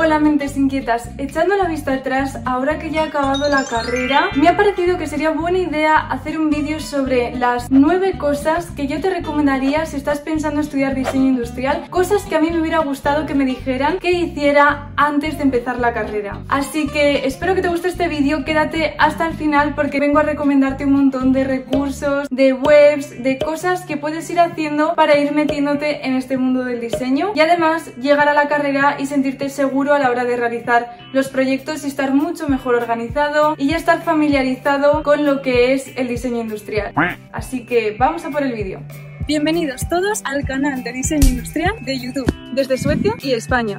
Hola mentes inquietas, echando la vista atrás, ahora que ya he acabado la carrera, me ha parecido que sería buena idea hacer un vídeo sobre las nueve cosas que yo te recomendaría si estás pensando estudiar diseño industrial, cosas que a mí me hubiera gustado que me dijeran que hiciera antes de empezar la carrera. Así que espero que te guste este vídeo, quédate hasta el final porque vengo a recomendarte un montón de recursos, de webs, de cosas que puedes ir haciendo para ir metiéndote en este mundo del diseño y además llegar a la carrera y sentirte seguro a la hora de realizar los proyectos y estar mucho mejor organizado y ya estar familiarizado con lo que es el diseño industrial. Así que vamos a por el vídeo. Bienvenidos todos al canal de diseño industrial de YouTube, desde Suecia y España.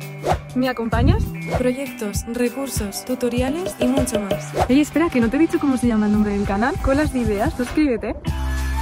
¿Me acompañas? Proyectos, recursos, tutoriales y mucho más. Oye, espera, que no te he dicho cómo se llama el nombre del canal. Colas de ideas, suscríbete.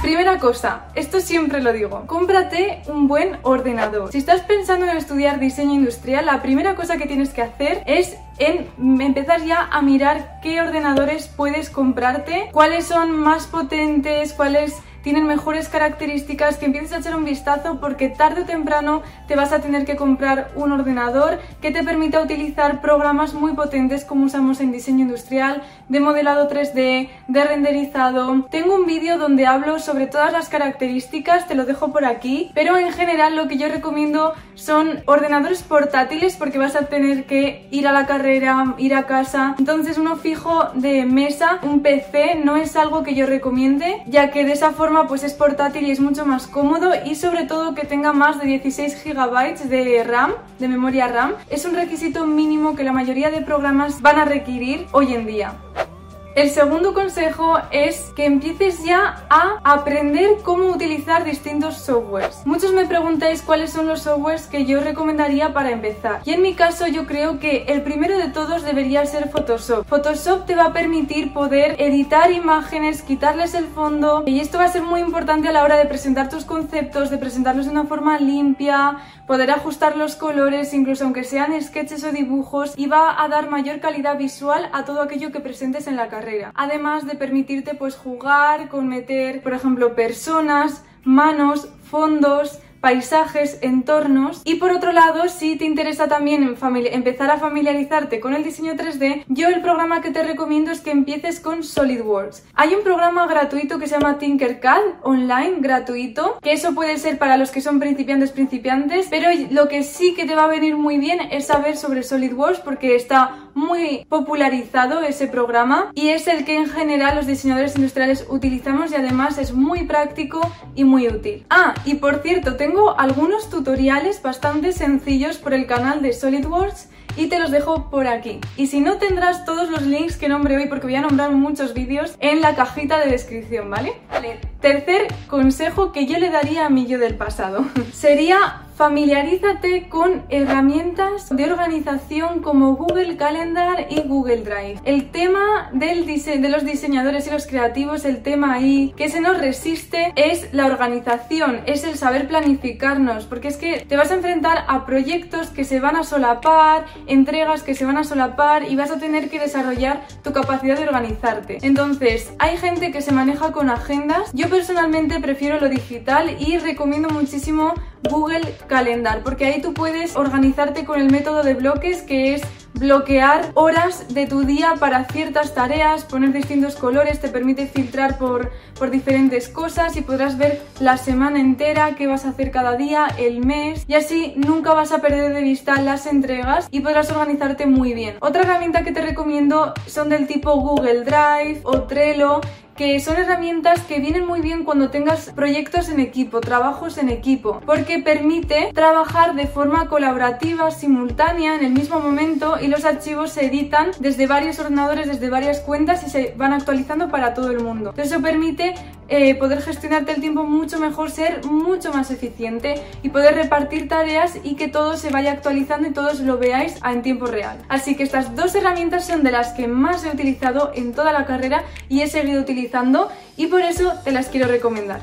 Primera cosa, esto siempre lo digo, cómprate un buen ordenador. Si estás pensando en estudiar diseño industrial, la primera cosa que tienes que hacer es empezar ya a mirar qué ordenadores puedes comprarte, cuáles son más potentes, cuáles tienen mejores características, que empieces a echar un vistazo porque tarde o temprano te vas a tener que comprar un ordenador que te permita utilizar programas muy potentes como usamos en diseño industrial, de modelado 3D, de renderizado. Tengo un vídeo donde hablo sobre todas las características, te lo dejo por aquí, pero en general lo que yo recomiendo son ordenadores portátiles porque vas a tener que ir a la carrera, ir a casa. Entonces uno fijo de mesa, un PC, no es algo que yo recomiende, ya que de esa forma pues es portátil y es mucho más cómodo y sobre todo que tenga más de 16 GB de RAM, de memoria RAM. Es un requisito mínimo que la mayoría de programas van a requerir hoy en día. El segundo consejo es que empieces ya a aprender cómo utilizar distintos softwares. Muchos me preguntáis cuáles son los softwares que yo recomendaría para empezar. Y en mi caso yo creo que el primero de todos debería ser Photoshop. Photoshop te va a permitir poder editar imágenes, quitarles el fondo y esto va a ser muy importante a la hora de presentar tus conceptos, de presentarlos de una forma limpia, poder ajustar los colores, incluso aunque sean sketches o dibujos y va a dar mayor calidad visual a todo aquello que presentes en la carrera. Además de permitirte pues jugar con meter, por ejemplo, personas, manos, fondos, paisajes, entornos. Y por otro lado si te interesa también empezar a familiarizarte con el diseño 3D yo el programa que te recomiendo es que empieces con SolidWorks. Hay un programa gratuito que se llama Tinkercad online gratuito que eso puede ser para los que son principiantes principiantes pero lo que sí que te va a venir muy bien es saber sobre SolidWorks porque está muy popularizado ese programa y es el que en general los diseñadores industriales utilizamos y además es muy práctico y muy útil. Ah, y por cierto, tengo algunos tutoriales bastante sencillos por el canal de SolidWorks y te los dejo por aquí. Y si no, tendrás todos los links que nombre hoy porque voy a nombrar muchos vídeos en la cajita de descripción, ¿vale? Vale, tercer consejo que yo le daría a mi yo del pasado sería Familiarízate con herramientas de organización como Google Calendar y Google Drive. El tema de los diseñadores y los creativos, el tema ahí que se nos resiste es la organización, es el saber planificarnos, porque es que te vas a enfrentar a proyectos que se van a solapar, entregas que se van a solapar y vas a tener que desarrollar tu capacidad de organizarte. Entonces, hay gente que se maneja con agendas. Yo personalmente prefiero lo digital y recomiendo muchísimo Google Calendar, porque ahí tú puedes organizarte con el método de bloques que es bloquear horas de tu día para ciertas tareas, poner distintos colores, te permite filtrar por, por diferentes cosas y podrás ver la semana entera, qué vas a hacer cada día, el mes y así nunca vas a perder de vista las entregas y podrás organizarte muy bien. Otra herramienta que te recomiendo son del tipo Google Drive o Trello que son herramientas que vienen muy bien cuando tengas proyectos en equipo, trabajos en equipo, porque permite trabajar de forma colaborativa, simultánea, en el mismo momento y los archivos se editan desde varios ordenadores, desde varias cuentas y se van actualizando para todo el mundo. Eso permite eh, poder gestionarte el tiempo mucho mejor, ser mucho más eficiente y poder repartir tareas y que todo se vaya actualizando y todos lo veáis en tiempo real. Así que estas dos herramientas son de las que más he utilizado en toda la carrera y he seguido utilizando y por eso te las quiero recomendar.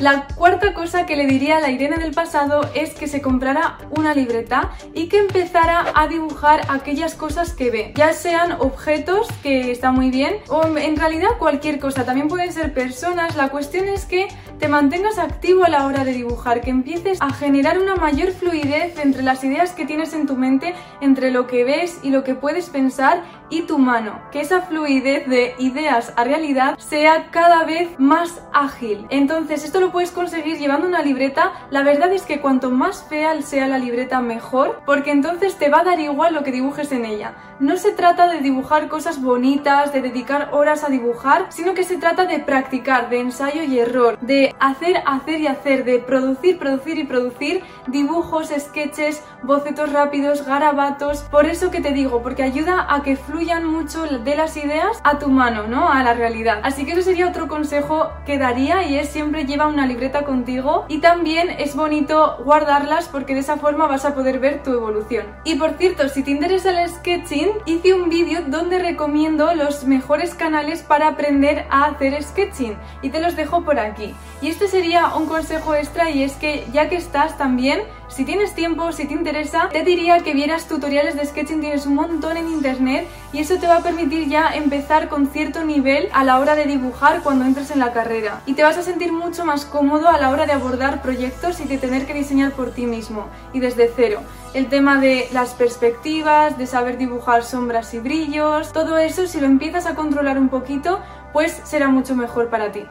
La cuarta cosa que le diría a la Irene del pasado es que se comprara una libreta y que empezara a dibujar aquellas cosas que ve, ya sean objetos, que está muy bien, o en realidad cualquier cosa, también pueden ser personas, la cuestión es que te mantengas activo a la hora de dibujar, que empieces a generar una mayor fluidez entre las ideas que tienes en tu mente, entre lo que ves y lo que puedes pensar y tu mano, que esa fluidez de ideas a realidad sea cada vez más ágil. Entonces esto lo puedes conseguir llevando una libreta, la verdad es que cuanto más fea sea la libreta mejor, porque entonces te va a dar igual lo que dibujes en ella. No se trata de dibujar cosas bonitas, de dedicar horas a dibujar, sino que se trata de practicar, de ensayo y error, de hacer, hacer y hacer, de producir, producir y producir dibujos, sketches, bocetos rápidos, garabatos. Por eso que te digo, porque ayuda a que fluyan mucho de las ideas a tu mano, ¿no? A la realidad. Así que eso sería otro consejo que daría y es siempre lleva una libreta contigo y también es bonito guardarlas porque de esa forma vas a poder ver tu evolución. Y por cierto, si te interesa el sketching, hice un vídeo donde recomiendo los mejores canales para aprender a hacer sketching y te los dejo por aquí. Y este sería un consejo extra y es que ya que estás también si tienes tiempo, si te interesa, te diría que vieras tutoriales de sketching, tienes un montón en internet y eso te va a permitir ya empezar con cierto nivel a la hora de dibujar cuando entres en la carrera. Y te vas a sentir mucho más cómodo a la hora de abordar proyectos y de tener que diseñar por ti mismo y desde cero. El tema de las perspectivas, de saber dibujar sombras y brillos, todo eso si lo empiezas a controlar un poquito, pues será mucho mejor para ti.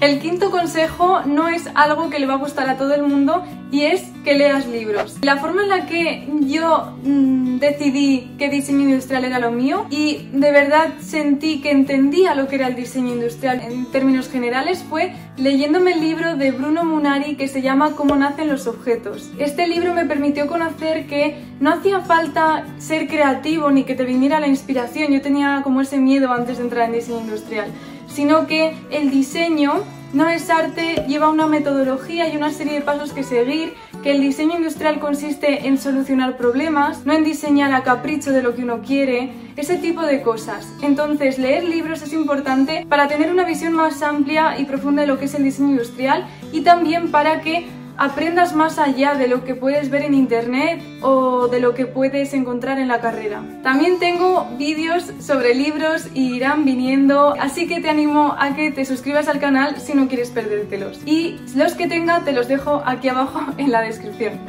El quinto consejo no es algo que le va a gustar a todo el mundo y es que leas libros. La forma en la que yo mm, decidí que diseño industrial era lo mío y de verdad sentí que entendía lo que era el diseño industrial en términos generales fue leyéndome el libro de Bruno Munari que se llama Cómo nacen los objetos. Este libro me permitió conocer que no hacía falta ser creativo ni que te viniera la inspiración, yo tenía como ese miedo antes de entrar en diseño industrial sino que el diseño no es arte, lleva una metodología y una serie de pasos que seguir, que el diseño industrial consiste en solucionar problemas, no en diseñar a capricho de lo que uno quiere, ese tipo de cosas. Entonces, leer libros es importante para tener una visión más amplia y profunda de lo que es el diseño industrial y también para que aprendas más allá de lo que puedes ver en internet o de lo que puedes encontrar en la carrera. También tengo vídeos sobre libros y irán viniendo, así que te animo a que te suscribas al canal si no quieres perdértelos. Y los que tenga te los dejo aquí abajo en la descripción.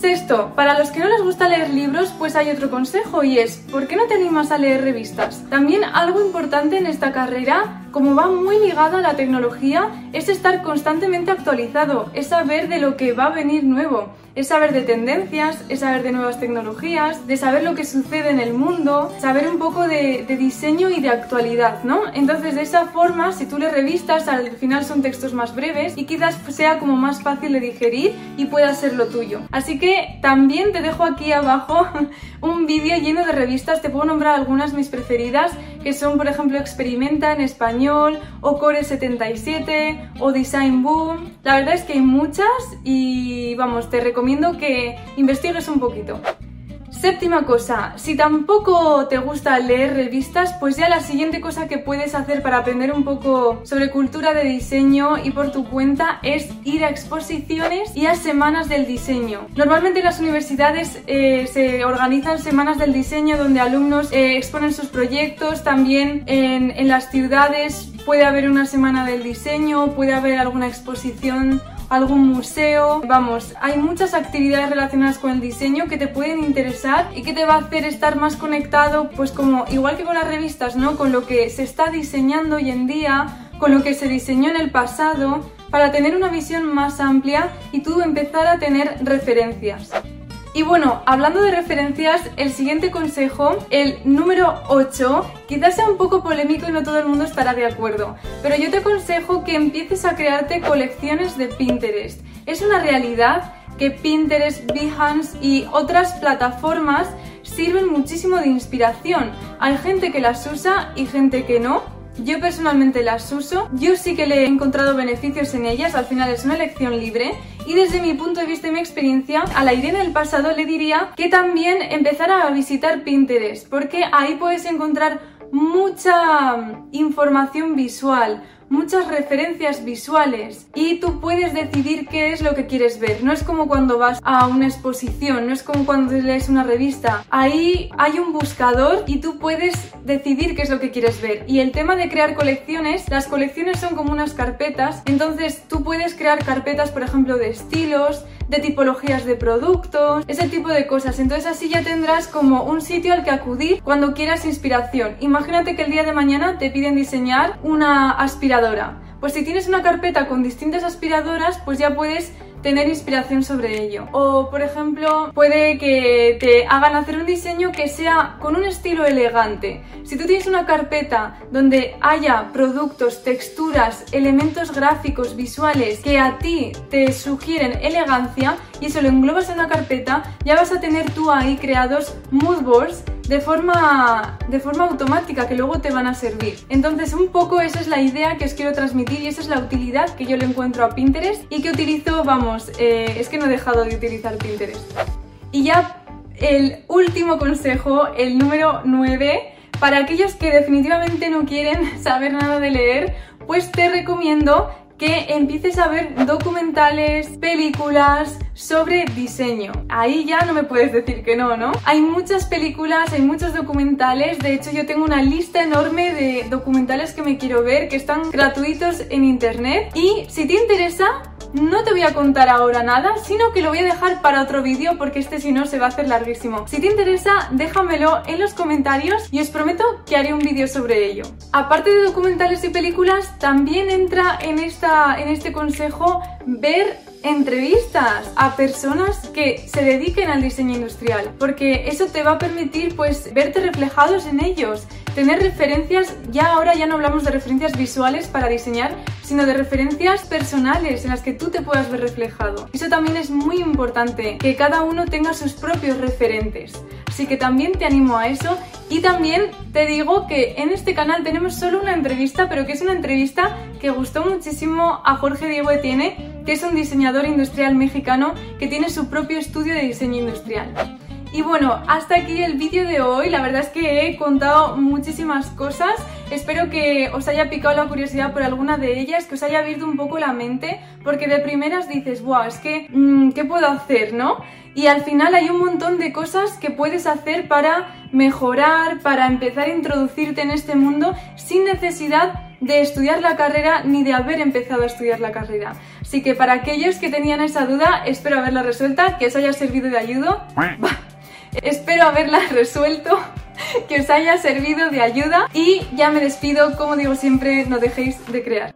Sexto, para los que no les gusta leer libros, pues hay otro consejo y es, ¿por qué no te animas a leer revistas? También algo importante en esta carrera, como va muy ligada a la tecnología, es estar constantemente actualizado, es saber de lo que va a venir nuevo es saber de tendencias, es saber de nuevas tecnologías, de saber lo que sucede en el mundo, saber un poco de, diseño y de actualidad, ¿no? Entonces, de esa forma, si tú le revistas, al final son textos más breves y quizás sea como más fácil de digerir y pueda ser lo tuyo. Así que también te dejo aquí abajo un vídeo lleno de revistas, te puedo nombrar algunas mis preferidas, que son, por ejemplo, Experimenta en español, o Core 77, o Design Boom. La verdad es que hay muchas y, vamos, te recomiendo que investigues un poquito. Séptima cosa, si tampoco te gusta leer revistas, pues ya la siguiente cosa que puedes hacer para aprender un poco sobre cultura de diseño y por tu cuenta es ir a exposiciones y a semanas del diseño. Normalmente en las universidades eh, se organizan semanas del diseño donde alumnos eh, exponen sus proyectos, también en, en las ciudades puede haber una semana del diseño, puede haber alguna exposición algún museo. Vamos, hay muchas actividades relacionadas con el diseño que te pueden interesar y que te va a hacer estar más conectado, pues como igual que con las revistas, ¿no? Con lo que se está diseñando hoy en día, con lo que se diseñó en el pasado, para tener una visión más amplia y tú empezar a tener referencias. Y bueno, hablando de referencias, el siguiente consejo, el número 8, quizás sea un poco polémico y no todo el mundo estará de acuerdo, pero yo te aconsejo que empieces a crearte colecciones de Pinterest. Es una realidad que Pinterest, Behance y otras plataformas sirven muchísimo de inspiración. Hay gente que las usa y gente que no. Yo personalmente las uso, yo sí que le he encontrado beneficios en ellas, al final es una elección libre. Y desde mi punto de vista y mi experiencia, a la Irene del pasado le diría que también empezara a visitar Pinterest, porque ahí puedes encontrar mucha información visual, muchas referencias visuales y tú puedes decidir qué es lo que quieres ver. No es como cuando vas a una exposición, no es como cuando lees una revista. Ahí hay un buscador y tú puedes decidir qué es lo que quieres ver. Y el tema de crear colecciones, las colecciones son como unas carpetas, entonces tú puedes crear carpetas, por ejemplo, de estilos, de tipologías de productos, ese tipo de cosas. Entonces así ya tendrás como un sitio al que acudir cuando quieras inspiración. Imagínate que el día de mañana te piden diseñar una aspiradora. Pues si tienes una carpeta con distintas aspiradoras, pues ya puedes tener inspiración sobre ello. O, por ejemplo, puede que te hagan hacer un diseño que sea con un estilo elegante. Si tú tienes una carpeta donde haya productos, texturas, elementos gráficos, visuales que a ti te sugieren elegancia y eso lo englobas en una carpeta, ya vas a tener tú ahí creados mood boards de forma, de forma automática que luego te van a servir. Entonces un poco esa es la idea que os quiero transmitir y esa es la utilidad que yo le encuentro a Pinterest y que utilizo, vamos, eh, es que no he dejado de utilizar Pinterest. Y ya el último consejo, el número 9, para aquellos que definitivamente no quieren saber nada de leer, pues te recomiendo que empieces a ver documentales, películas sobre diseño. Ahí ya no me puedes decir que no, ¿no? Hay muchas películas, hay muchos documentales, de hecho yo tengo una lista enorme de documentales que me quiero ver que están gratuitos en internet y si te interesa no te voy a contar ahora nada, sino que lo voy a dejar para otro vídeo porque este si no se va a hacer larguísimo. Si te interesa, déjamelo en los comentarios y os prometo que haré un vídeo sobre ello. Aparte de documentales y películas, también entra en, esta, en este consejo ver entrevistas a personas que se dediquen al diseño industrial, porque eso te va a permitir pues verte reflejados en ellos, tener referencias, ya ahora ya no hablamos de referencias visuales para diseñar, sino de referencias personales en las que tú te puedas ver reflejado. Eso también es muy importante, que cada uno tenga sus propios referentes. Así que también te animo a eso y también te digo que en este canal tenemos solo una entrevista, pero que es una entrevista que gustó muchísimo a Jorge Diego Etienne, que es un diseñador industrial mexicano que tiene su propio estudio de diseño industrial. Y bueno, hasta aquí el vídeo de hoy. La verdad es que he contado muchísimas cosas. Espero que os haya picado la curiosidad por alguna de ellas, que os haya abierto un poco la mente, porque de primeras dices, wow, es que, mm, ¿qué puedo hacer, no? Y al final hay un montón de cosas que puedes hacer para mejorar, para empezar a introducirte en este mundo sin necesidad de estudiar la carrera ni de haber empezado a estudiar la carrera. Así que para aquellos que tenían esa duda, espero haberla resuelta, que os haya servido de ayuda. Espero haberla resuelto, que os haya servido de ayuda y ya me despido, como digo siempre, no dejéis de crear.